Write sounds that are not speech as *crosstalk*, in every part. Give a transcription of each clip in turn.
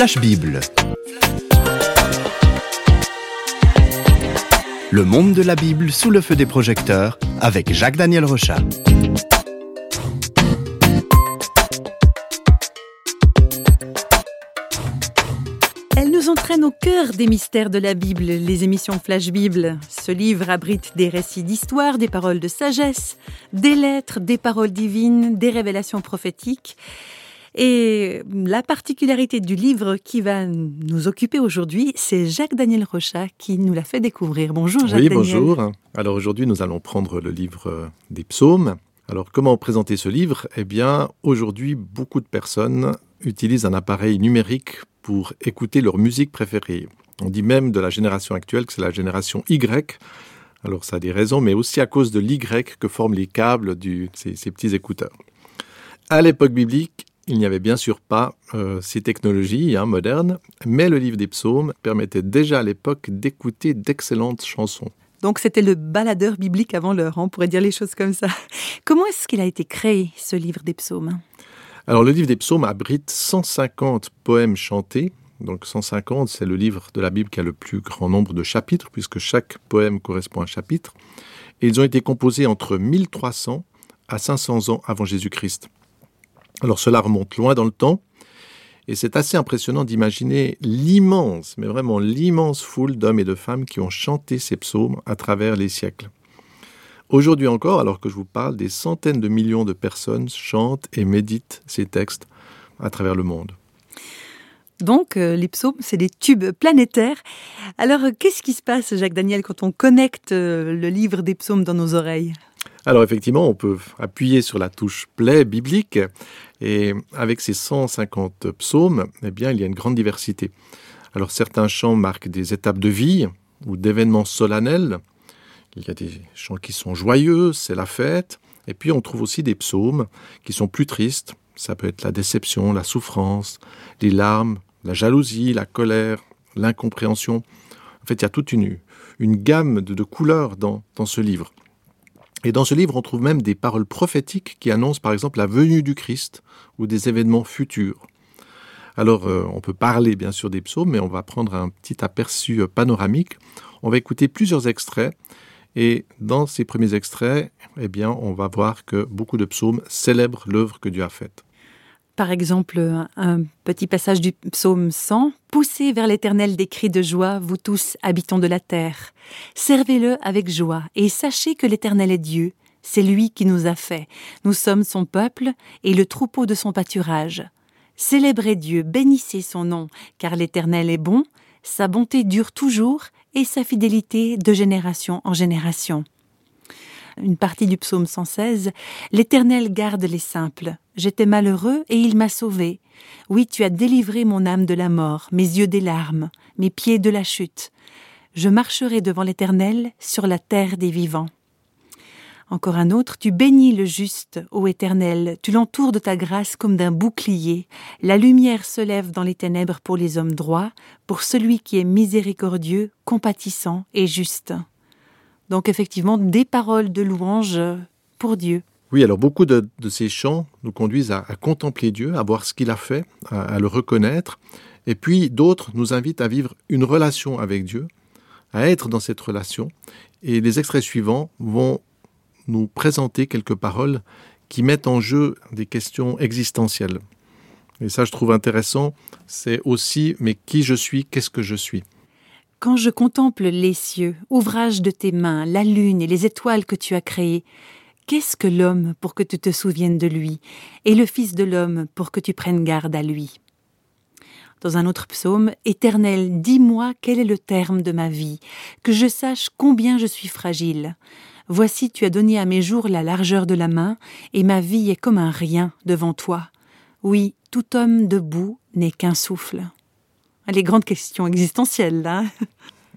Flash Bible. Le monde de la Bible sous le feu des projecteurs avec Jacques-Daniel Rochat. Elle nous entraîne au cœur des mystères de la Bible, les émissions Flash Bible. Ce livre abrite des récits d'histoire, des paroles de sagesse, des lettres, des paroles divines, des révélations prophétiques. Et la particularité du livre qui va nous occuper aujourd'hui, c'est Jacques-Daniel Rochat qui nous l'a fait découvrir. Bonjour Jacques-Daniel. Oui, bonjour. Alors aujourd'hui, nous allons prendre le livre des psaumes. Alors comment présenter ce livre? Eh bien, aujourd'hui, beaucoup de personnes utilisent un appareil numérique pour écouter leur musique préférée. On dit même de la génération actuelle que c'est la génération Y. Alors ça a des raisons, mais aussi à cause de l'Y que forment les câbles de ces, ces petits écouteurs. À l'époque biblique, il n'y avait bien sûr pas euh, ces technologies hein, modernes, mais le livre des psaumes permettait déjà à l'époque d'écouter d'excellentes chansons. Donc c'était le baladeur biblique avant l'heure, hein, on pourrait dire les choses comme ça. *laughs* Comment est-ce qu'il a été créé, ce livre des psaumes? Alors le livre des psaumes abrite 150 poèmes chantés. Donc 150, c'est le livre de la Bible qui a le plus grand nombre de chapitres, puisque chaque poème correspond à un chapitre. Et ils ont été composés entre 1300 à 500 ans avant Jésus-Christ. Alors cela remonte loin dans le temps, et c'est assez impressionnant d'imaginer l'immense, mais vraiment l'immense foule d'hommes et de femmes qui ont chanté ces psaumes à travers les siècles. Aujourd'hui encore, alors que je vous parle, des centaines de millions de personnes chantent et méditent ces textes à travers le monde. Donc, euh, les psaumes, c'est des tubes planétaires. Alors, qu'est-ce qui se passe, Jacques Daniel, quand on connecte euh, le livre des psaumes dans nos oreilles? Alors effectivement, on peut appuyer sur la touche play biblique et avec ces 150 psaumes, eh bien, il y a une grande diversité. Alors certains chants marquent des étapes de vie ou d'événements solennels. Il y a des chants qui sont joyeux, c'est la fête. Et puis on trouve aussi des psaumes qui sont plus tristes. Ça peut être la déception, la souffrance, les larmes, la jalousie, la colère, l'incompréhension. En fait, il y a toute une, gamme de, couleurs dans ce livre. Et dans ce livre, on trouve même des paroles prophétiques qui annoncent par exemple la venue du Christ ou des événements futurs. Alors, euh, on peut parler bien sûr des psaumes, mais on va prendre un petit aperçu euh, panoramique. On va écouter plusieurs extraits. Et dans ces premiers extraits, eh bien, on va voir que beaucoup de psaumes célèbrent l'œuvre que Dieu a faite. Par exemple, un petit passage du psaume 100. Poussez vers l'Éternel des cris de joie, vous tous habitants de la terre. Servez-le avec joie et sachez que l'Éternel est Dieu. C'est lui qui nous a fait. Nous sommes son peuple et le troupeau de son pâturage. Célébrez Dieu, bénissez son nom, car l'Éternel est bon, sa bonté dure toujours et sa fidélité de génération en génération une partie du psaume 116, L'Éternel garde les simples. J'étais malheureux et il m'a sauvé. Oui, tu as délivré mon âme de la mort, mes yeux des larmes, mes pieds de la chute. Je marcherai devant l'Éternel sur la terre des vivants. Encore un autre, tu bénis le juste, ô Éternel, tu l'entoures de ta grâce comme d'un bouclier. La lumière se lève dans les ténèbres pour les hommes droits, pour celui qui est miséricordieux, compatissant et juste. Donc effectivement, des paroles de louange pour Dieu. Oui, alors beaucoup de, ces chants nous conduisent à, contempler Dieu, à voir ce qu'il a fait, à, le reconnaître. Et puis d'autres nous invitent à vivre une relation avec Dieu, à être dans cette relation. Et les extraits suivants vont nous présenter quelques paroles qui mettent en jeu des questions existentielles. Et ça, je trouve intéressant, c'est aussi, mais qui je suis, qu'est-ce que je suis? Quand je contemple les cieux, ouvrage de tes mains, la lune et les étoiles que tu as créées, qu'est-ce que l'homme pour que tu te souviennes de lui, et le Fils de l'homme pour que tu prennes garde à lui? Dans un autre psaume, Éternel, dis-moi quel est le terme de ma vie, que je sache combien je suis fragile. Voici tu as donné à mes jours la largeur de la main, et ma vie est comme un rien devant toi. Oui, tout homme debout n'est qu'un souffle les grandes questions existentielles.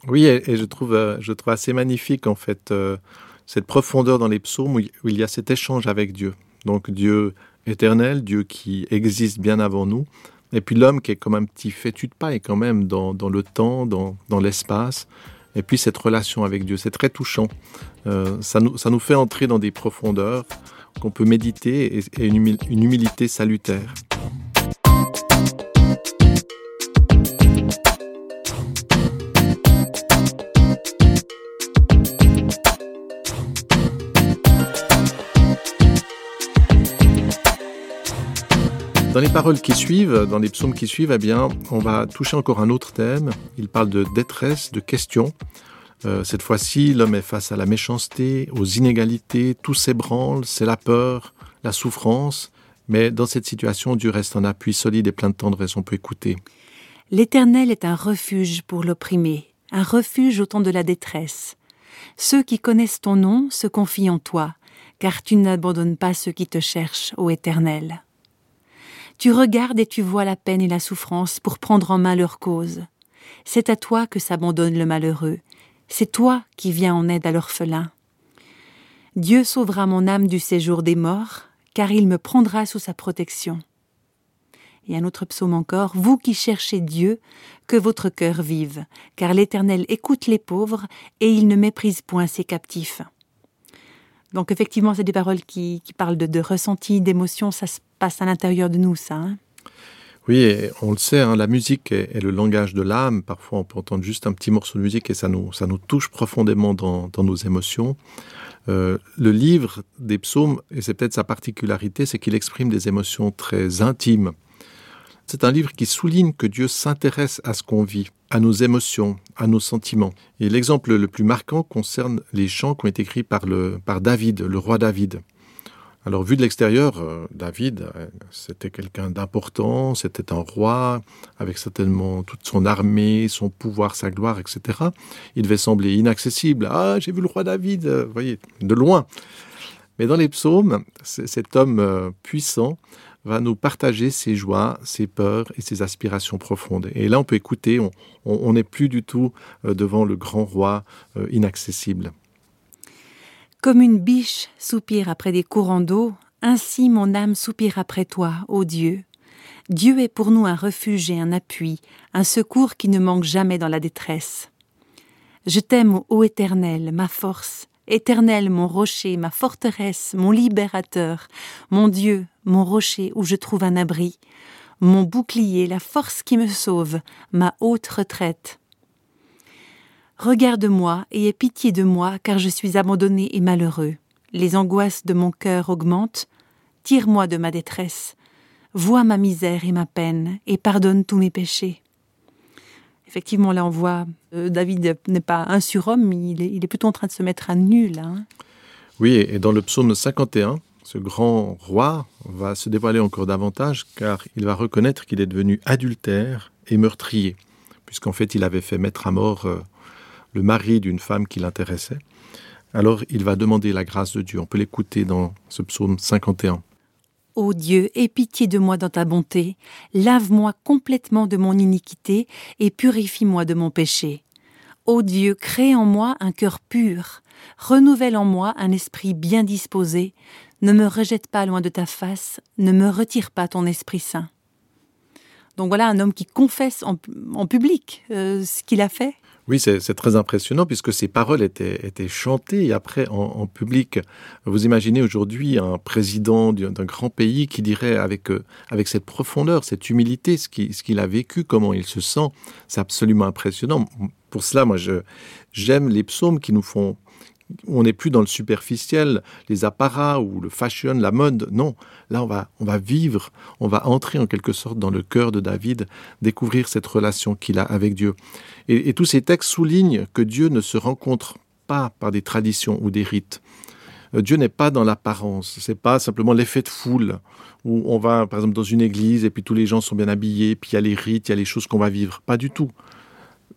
Oui, et, je trouve, euh, je trouve assez magnifique en fait euh, cette profondeur dans les psaumes où, il y a cet échange avec Dieu. Donc Dieu éternel, Dieu qui existe bien avant nous, et puis l'homme qui est comme un petit fétu de paille quand même dans, dans le temps, dans, dans l'espace, et puis cette relation avec Dieu, c'est très touchant. Euh, ça, nous, ça nous fait entrer dans des profondeurs qu'on peut méditer et, une humilité salutaire. Dans les paroles qui suivent, dans les psaumes qui suivent, eh bien, on va toucher encore un autre thème. Il parle de détresse, de questions. Euh, cette fois-ci, l'homme est face à la méchanceté, aux inégalités, tout s'ébranle, c'est la peur, la souffrance. Mais dans cette situation, Dieu reste un appui solide et plein de tendresse, on peut écouter. L'Éternel est un refuge pour l'opprimé, un refuge au temps de la détresse. Ceux qui connaissent ton nom se confient en toi, car tu n'abandonnes pas ceux qui te cherchent, ô Éternel. Tu regardes et tu vois la peine et la souffrance pour prendre en main leur cause. C'est à toi que s'abandonne le malheureux, c'est toi qui viens en aide à l'orphelin. Dieu sauvera mon âme du séjour des morts, car il me prendra sous sa protection. Et un autre psaume encore, Vous qui cherchez Dieu, que votre cœur vive, car l'Éternel écoute les pauvres et il ne méprise point ses captifs. Donc effectivement, c'est des paroles qui, parlent de, ressenti, d'émotion, ça se passe à l'intérieur de nous, ça. Hein. oui, on le sait, hein, la musique est, le langage de l'âme. Parfois, on peut entendre juste un petit morceau de musique et ça nous, ça nous touche profondément dans, nos émotions. Euh, le livre des psaumes, et c'est peut-être sa particularité, c'est qu'il exprime des émotions très intimes. C'est un livre qui souligne que Dieu s'intéresse à ce qu'on vit, à nos émotions, à nos sentiments. Et l'exemple le plus marquant concerne les chants qui ont été écrits par, le, par David, le roi David. Alors vu de l'extérieur, euh, David, euh, c'était quelqu'un d'important, c'était un roi, avec certainement toute son armée, son pouvoir, sa gloire, etc. Il devait sembler inaccessible. Ah, j'ai vu le roi David, euh, vous voyez, de loin. Mais dans les psaumes, cet homme puissant va nous partager ses joies, ses peurs et ses aspirations profondes. Et là, on peut écouter, on n'est plus du tout euh, devant le grand roi euh, inaccessible. Comme une biche soupire après des courants d'eau, ainsi mon âme soupire après toi, ô Dieu. Dieu est pour nous un refuge et un appui, un secours qui ne manque jamais dans la détresse. Je t'aime, ô Éternel, ma force, Éternel, mon rocher, ma forteresse, mon libérateur, mon Dieu, mon rocher où je trouve un abri, mon bouclier, la force qui me sauve, ma haute retraite. Regarde-moi et aie pitié de moi, car je suis abandonné et malheureux. Les angoisses de mon cœur augmentent. Tire-moi de ma détresse. Vois ma misère et ma peine, et pardonne tous mes péchés. Effectivement, là, on voit euh, David n'est pas un surhomme, il est, plutôt en train de se mettre à nul. Hein. Oui, et dans le psaume 51, ce grand roi va se dévoiler encore davantage car il va reconnaître qu'il est devenu adultère et meurtrier, puisqu'en fait il avait fait mettre à mort euh, le mari d'une femme qui l'intéressait. Alors il va demander la grâce de Dieu. On peut l'écouter dans ce psaume 51. Ô Dieu, aie pitié de moi dans ta bonté, lave-moi complètement de mon iniquité et purifie-moi de mon péché. Ô Dieu, crée en moi un cœur pur, renouvelle en moi un esprit bien disposé, ne me rejette pas loin de ta face, ne me retire pas ton Esprit Saint. Donc voilà un homme qui confesse en, public euh, ce qu'il a fait. Oui, c'est très impressionnant puisque ces paroles étaient, étaient chantées après en, public. Vous imaginez aujourd'hui un président d'un grand pays qui dirait avec, euh, avec cette profondeur, cette humilité, ce qu'il a vécu, comment il se sent. C'est absolument impressionnant. Pour cela, moi, j'aime les psaumes qui nous font on n'est plus dans le superficiel, les apparats ou le fashion, la mode. Non, là on va, on va vivre, on va entrer en quelque sorte dans le cœur de David, découvrir cette relation qu'il a avec Dieu. Et, tous ces textes soulignent que Dieu ne se rencontre pas par des traditions ou des rites. Euh, Dieu n'est pas dans l'apparence, c'est pas simplement l'effet de foule où on va par exemple dans une église et puis tous les gens sont bien habillés, puis il y a les rites, il y a les choses qu'on va vivre. Pas du tout.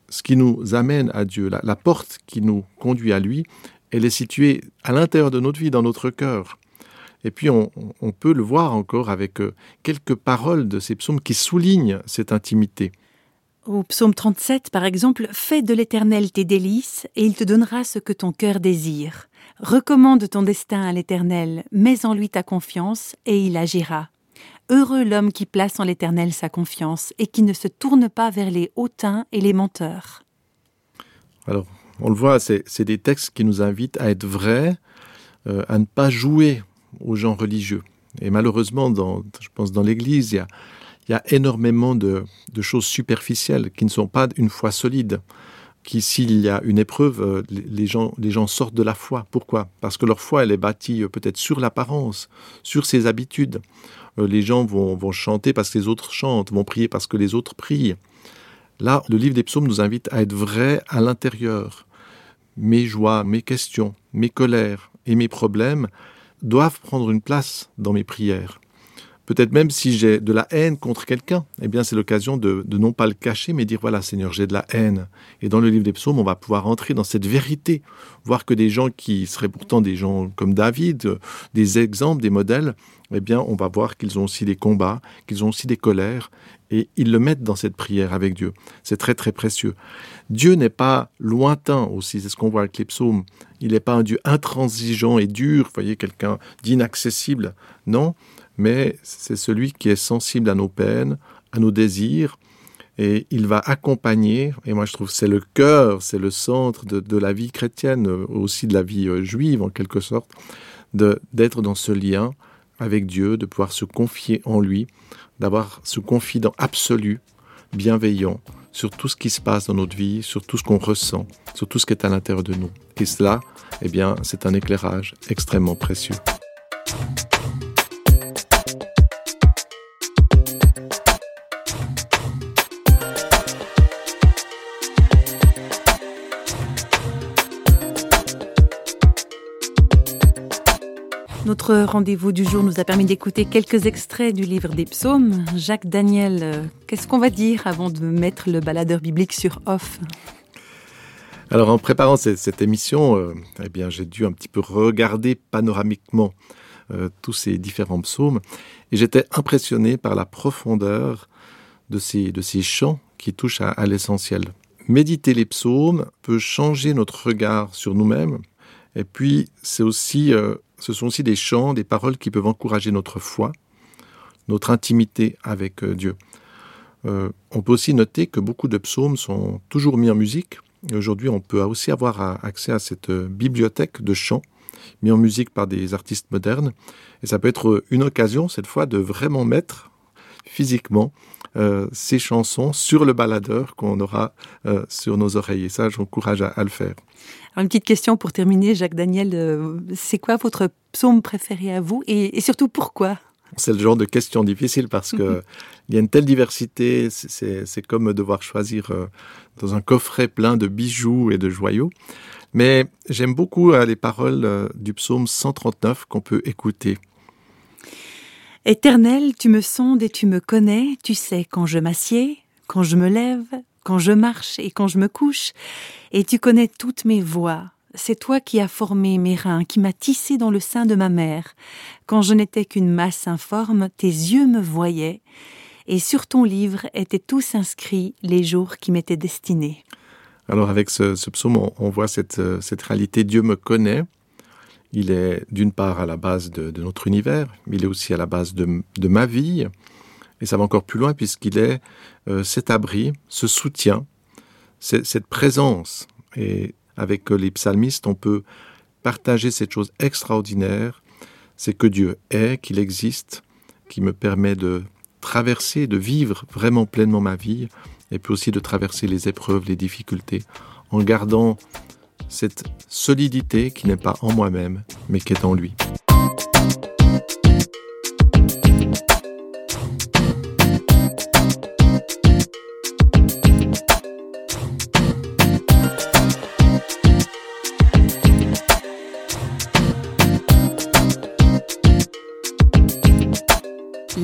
Ce qui nous amène à Dieu, la porte qui nous conduit à lui, elle est située à l'intérieur de notre vie, dans notre cœur. Et puis on, peut le voir encore avec euh, quelques paroles de ces psaumes qui soulignent cette intimité. Au psaume 37, par exemple, Fais de l'Éternel tes délices, et il te donnera ce que ton cœur désire. Recommande ton destin à l'Éternel, mets en lui ta confiance, et il agira. Heureux l'homme qui place en l'Éternel sa confiance, et qui ne se tourne pas vers les hautains et les menteurs. Alors, on le voit, c'est des textes qui nous invitent à être vrais, euh, à ne pas jouer aux gens religieux. Et malheureusement, dans, je pense dans l'Église, il y a, énormément de, choses superficielles qui ne sont pas une foi solide. Qui, s'il y a une épreuve, euh, les gens, sortent de la foi. Pourquoi? Parce que leur foi, elle est bâtie euh, peut-être sur l'apparence, sur ses habitudes. les gens vont chanter parce que les autres chantent, vont prier parce que les autres prient. Là, le livre des psaumes nous invite à être vrai à l'intérieur. Mes joies, mes questions, mes colères et mes problèmes doivent prendre une place dans mes prières. Peut-être même si j'ai de la haine contre quelqu'un, eh bien c'est l'occasion de, de, non pas le cacher, mais dire voilà Seigneur, j'ai de la haine. Et dans le livre des psaumes, on va pouvoir entrer dans cette vérité, voir que des gens qui seraient pourtant des gens comme David, des exemples, des modèles, eh bien on va voir qu'ils ont aussi des combats, qu'ils ont aussi des colères, et ils le mettent dans cette prière avec Dieu. C'est très très précieux. Dieu n'est pas lointain aussi, c'est ce qu'on voit avec les psaumes. Il n'est pas un Dieu intransigeant et dur, vous voyez, quelqu'un d'inaccessible. Non, mais c'est celui qui est sensible à nos peines, à nos désirs, et il va accompagner, et moi je trouve c'est le cœur, c'est le centre de, de, la vie chrétienne, aussi de la vie euh, juive en quelque sorte, d'être dans ce lien avec Dieu, de pouvoir se confier en lui, d'avoir ce confident absolu, bienveillant, sur tout ce qui se passe dans notre vie, sur tout ce qu'on ressent, sur tout ce qui est à l'intérieur de nous. Et cela, eh bien, c'est un éclairage extrêmement précieux. Notre rendez-vous du jour nous a permis d'écouter quelques extraits du livre des psaumes. Jacques Daniel, euh, qu'est-ce qu'on va dire avant de mettre le baladeur biblique sur off? Alors en préparant cette, émission, euh, eh bien j'ai dû un petit peu regarder panoramiquement euh, tous ces différents psaumes et j'étais impressionné par la profondeur de ces, de ces chants qui touchent à, l'essentiel. Méditer les psaumes peut changer notre regard sur nous-mêmes et puis c'est aussi ce sont aussi des chants, des paroles qui peuvent encourager notre foi, notre intimité avec euh, Dieu. Euh, on peut aussi noter que beaucoup de psaumes sont toujours mis en musique. Aujourd'hui, on peut aussi avoir accès à cette euh, bibliothèque de chants mis en musique par des artistes modernes. Et ça peut être une occasion, cette fois, de vraiment mettre physiquement euh, ces chansons sur le baladeur qu'on aura euh, sur nos oreilles. Et ça, j'encourage à, à le faire. Alors, une petite question pour terminer, Jacques Daniel. Euh, c'est quoi votre psaume préféré à vous et, et surtout pourquoi? C'est le genre de question difficile parce que il y a une telle diversité, c'est comme devoir choisir dans un coffret plein de bijoux et de joyaux. Mais j'aime beaucoup les paroles du psaume 139 qu'on peut écouter. Éternel, tu me sondes et tu me connais, tu sais quand je m'assieds, quand je me lève, quand je marche et quand je me couche, et tu connais toutes mes voies. C'est toi qui as formé mes reins, qui m'as tissé dans le sein de ma mère. Quand je n'étais qu'une masse informe, tes yeux me voyaient, et sur ton livre étaient tous inscrits les jours qui m'étaient destinés. Alors avec ce, psaume, on, voit cette, cette réalité, Dieu me connaît. Il est d'une part à la base de, notre univers, mais il est aussi à la base de, ma vie. Et ça va encore plus loin puisqu'il est euh, cet abri, ce soutien, cette présence. Et avec les psalmistes, on peut partager cette chose extraordinaire, c'est que Dieu est, qu'il existe, qui me permet de traverser, de vivre vraiment pleinement ma vie, et puis aussi de traverser les épreuves, les difficultés, en gardant cette solidité qui n'est pas en moi-même, mais qui est en lui.